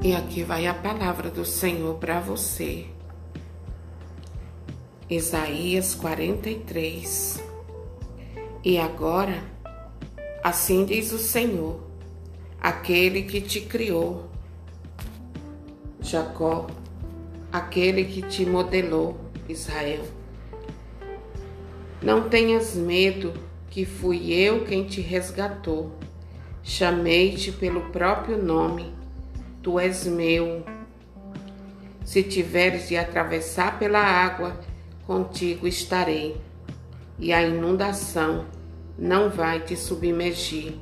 E aqui vai a palavra do Senhor para você. Isaías 43. E agora, assim diz o Senhor, aquele que te criou, Jacó, aquele que te modelou, Israel. Não tenhas medo, que fui eu quem te resgatou. Chamei-te pelo próprio nome tu és meu. Se tiveres de atravessar pela água, contigo estarei, e a inundação não vai te submergir.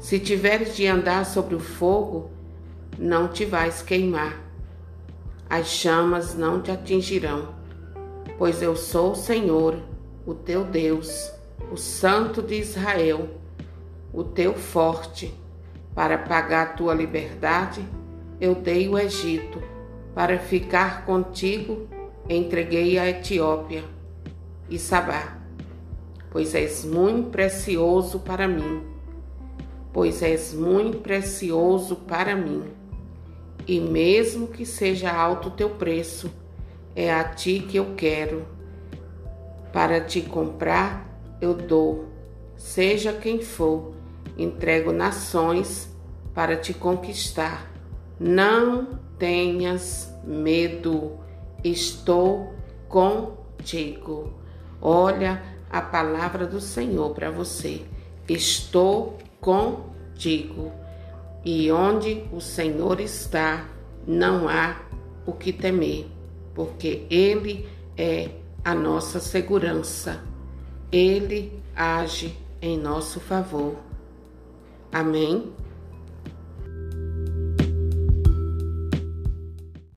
Se tiveres de andar sobre o fogo, não te vais queimar. As chamas não te atingirão, pois eu sou o Senhor, o teu Deus, o Santo de Israel, o teu forte para pagar tua liberdade, eu dei o Egito. Para ficar contigo, entreguei a Etiópia e Sabá. Pois és muito precioso para mim. Pois és muito precioso para mim. E mesmo que seja alto teu preço, é a ti que eu quero. Para te comprar, eu dou, seja quem for entrego nações para te conquistar. Não tenhas medo, estou contigo. Olha a palavra do Senhor para você. Estou contigo. E onde o Senhor está, não há o que temer, porque Ele é a nossa segurança. Ele age em nosso favor. Amém?